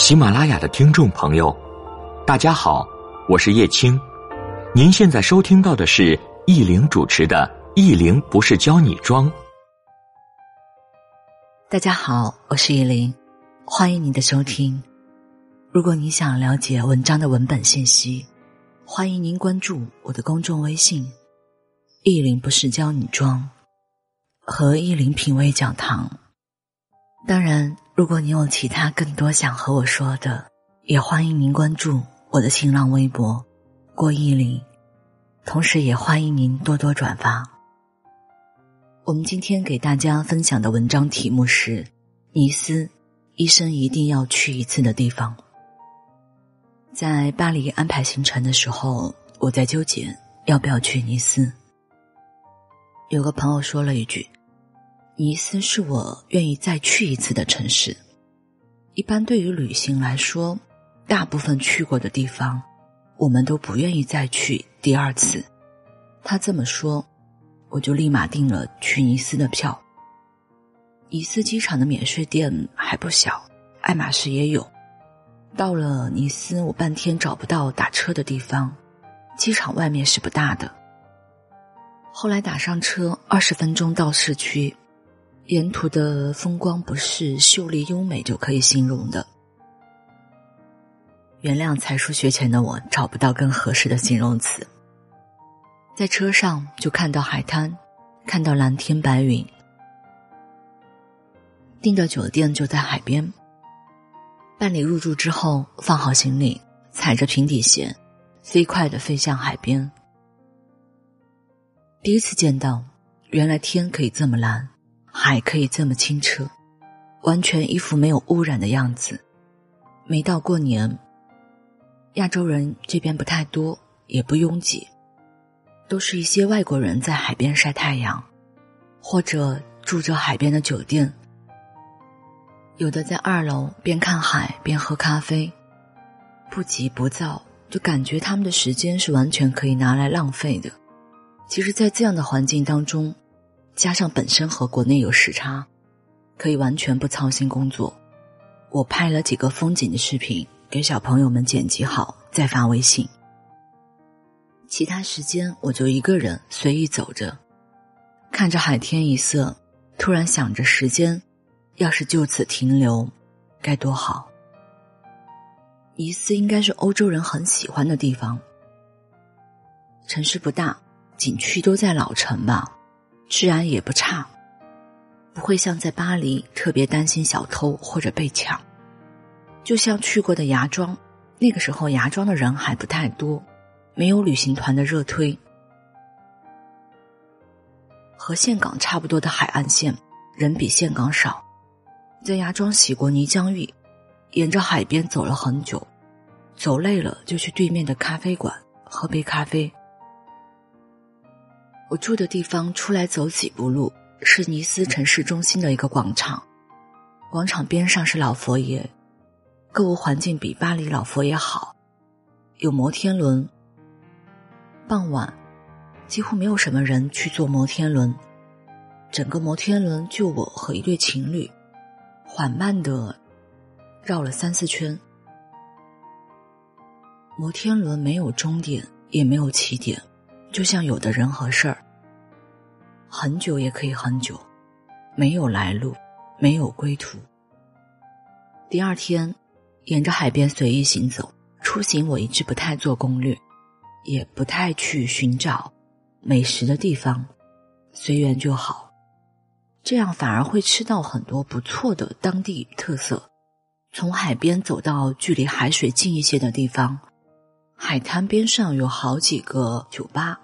喜马拉雅的听众朋友，大家好，我是叶青。您现在收听到的是易玲主持的《易玲不是教你装》。大家好，我是易玲，欢迎您的收听。如果你想了解文章的文本信息，欢迎您关注我的公众微信“易玲不是教你装”和“易玲品味讲堂”。当然，如果你有其他更多想和我说的，也欢迎您关注我的新浪微博“郭依林”，同时也欢迎您多多转发。我们今天给大家分享的文章题目是《尼斯，一生一定要去一次的地方》。在巴黎安排行程的时候，我在纠结要不要去尼斯。有个朋友说了一句。尼斯是我愿意再去一次的城市。一般对于旅行来说，大部分去过的地方，我们都不愿意再去第二次。他这么说，我就立马订了去尼斯的票。尼斯机场的免税店还不小，爱马仕也有。到了尼斯，我半天找不到打车的地方，机场外面是不大的。后来打上车，二十分钟到市区。沿途的风光不是秀丽优美就可以形容的。原谅才疏学浅的我找不到更合适的形容词。在车上就看到海滩，看到蓝天白云。订的酒店就在海边。办理入住之后，放好行李，踩着平底鞋，飞快的飞向海边。第一次见到，原来天可以这么蓝。海可以这么清澈，完全一副没有污染的样子。没到过年，亚洲人这边不太多，也不拥挤，都是一些外国人在海边晒太阳，或者住着海边的酒店。有的在二楼边看海边喝咖啡，不急不躁，就感觉他们的时间是完全可以拿来浪费的。其实，在这样的环境当中。加上本身和国内有时差，可以完全不操心工作。我拍了几个风景的视频，给小朋友们剪辑好再发微信。其他时间我就一个人随意走着，看着海天一色，突然想着时间，要是就此停留，该多好。尼斯应该是欧洲人很喜欢的地方，城市不大，景区都在老城吧。治安也不差，不会像在巴黎特别担心小偷或者被抢。就像去过的芽庄，那个时候芽庄的人还不太多，没有旅行团的热推。和岘港差不多的海岸线，人比岘港少。在芽庄洗过泥浆浴，沿着海边走了很久，走累了就去对面的咖啡馆喝杯咖啡。我住的地方出来走几步路是尼斯城市中心的一个广场，广场边上是老佛爷，购物环境比巴黎老佛爷好，有摩天轮。傍晚，几乎没有什么人去坐摩天轮，整个摩天轮就我和一对情侣，缓慢的绕了三四圈。摩天轮没有终点，也没有起点。就像有的人和事儿，很久也可以很久，没有来路，没有归途。第二天，沿着海边随意行走。出行我一直不太做攻略，也不太去寻找美食的地方，随缘就好。这样反而会吃到很多不错的当地特色。从海边走到距离海水近一些的地方。海滩边上有好几个酒吧，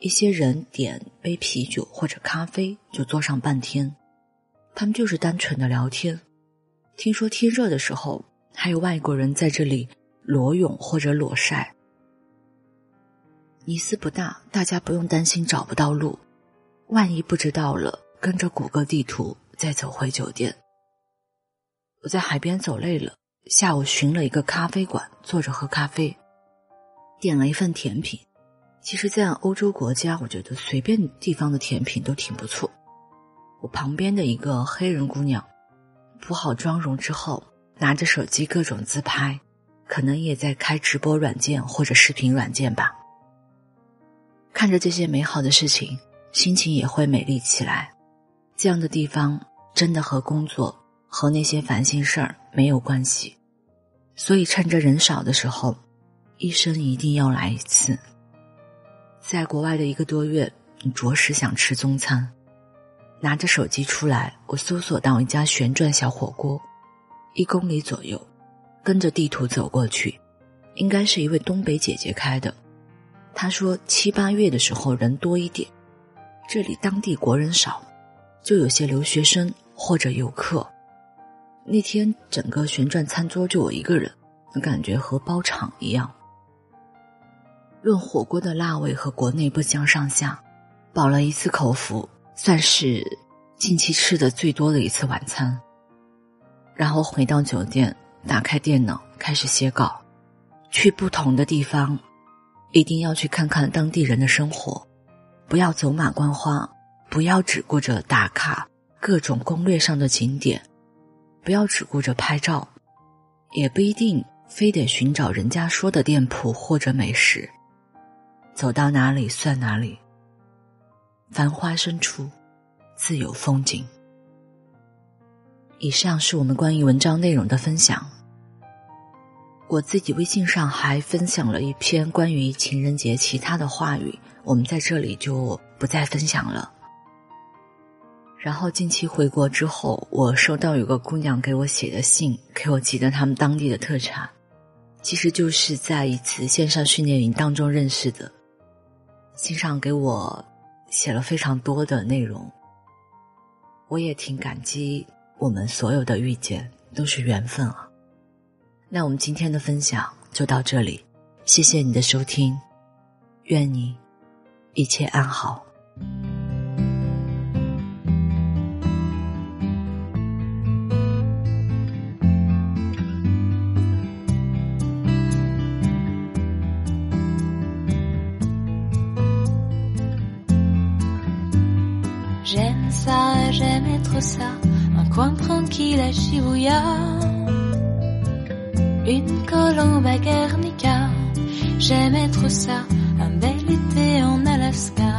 一些人点杯啤酒或者咖啡就坐上半天，他们就是单纯的聊天。听说天热的时候，还有外国人在这里裸泳或者裸晒。尼斯不大，大家不用担心找不到路，万一不知道了，跟着谷歌地图再走回酒店。我在海边走累了，下午寻了一个咖啡馆坐着喝咖啡。点了一份甜品，其实，在欧洲国家，我觉得随便地方的甜品都挺不错。我旁边的一个黑人姑娘，补好妆容之后，拿着手机各种自拍，可能也在开直播软件或者视频软件吧。看着这些美好的事情，心情也会美丽起来。这样的地方真的和工作和那些烦心事儿没有关系，所以趁着人少的时候，一生一定要来一次。在国外的一个多月，你着实想吃中餐。拿着手机出来，我搜索到一家旋转小火锅，一公里左右，跟着地图走过去，应该是一位东北姐姐开的。她说七八月的时候人多一点，这里当地国人少。就有些留学生或者游客。那天整个旋转餐桌就我一个人，感觉和包场一样。论火锅的辣味和国内不相上下，饱了一次口福，算是近期吃的最多的一次晚餐。然后回到酒店，打开电脑开始写稿。去不同的地方，一定要去看看当地人的生活，不要走马观花。不要只顾着打卡各种攻略上的景点，不要只顾着拍照，也不一定非得寻找人家说的店铺或者美食。走到哪里算哪里。繁花深处，自有风景。以上是我们关于文章内容的分享。我自己微信上还分享了一篇关于情人节其他的话语，我们在这里就不再分享了。然后近期回国之后，我收到有个姑娘给我写的信，给我寄的他们当地的特产，其实就是在一次线上训练营当中认识的。信上给我写了非常多的内容，我也挺感激我们所有的遇见都是缘分啊。那我们今天的分享就到这里，谢谢你的收听，愿你一切安好。J'aime être ça, un coin tranquille à Shibuya, une colombe à Guernica, j'aime être ça, un bel été en Alaska,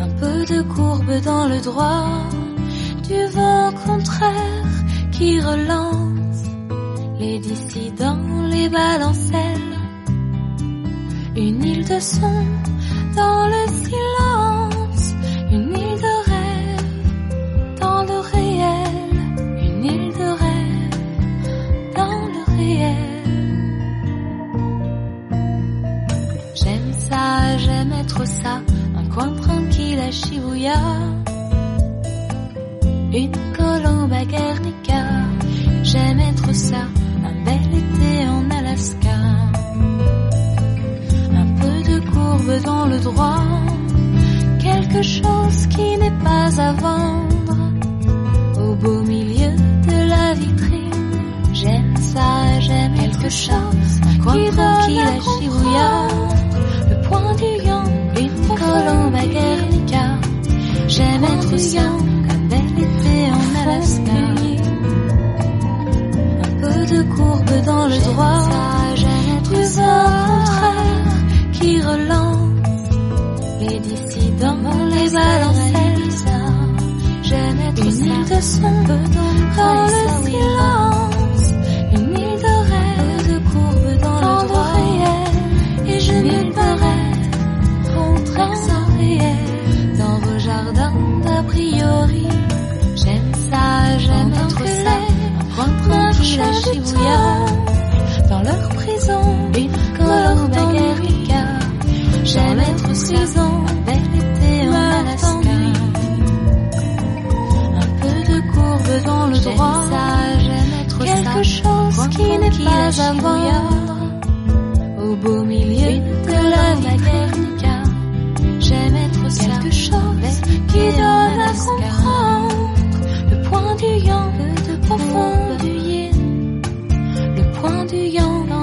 un peu de courbe dans le droit, du vent contraire qui relance, les dissidents, les balancelles, une île de son dans le Une colombe à Guernica, j'aime être ça, un bel été en Alaska. Un peu de courbe dans le droit, quelque chose qui n'est pas à vendre. Au beau milieu de la vitrine, j'aime ça, j'aime quelque chose qui donne à. Le point du yon, une colombe à Guernica. J'aime être ça, d'a priori. J'aime ça, j'aime être ça, un tranquille à Shibuya, dans leur prison, une colombe à Guernica. J'aime être saison, bel été en Alaska. Un peu de courbe dans le droit, j'aime être quelque chose qui n'est pas à vendre. Au beau milieu de la Guernica. 的拥抱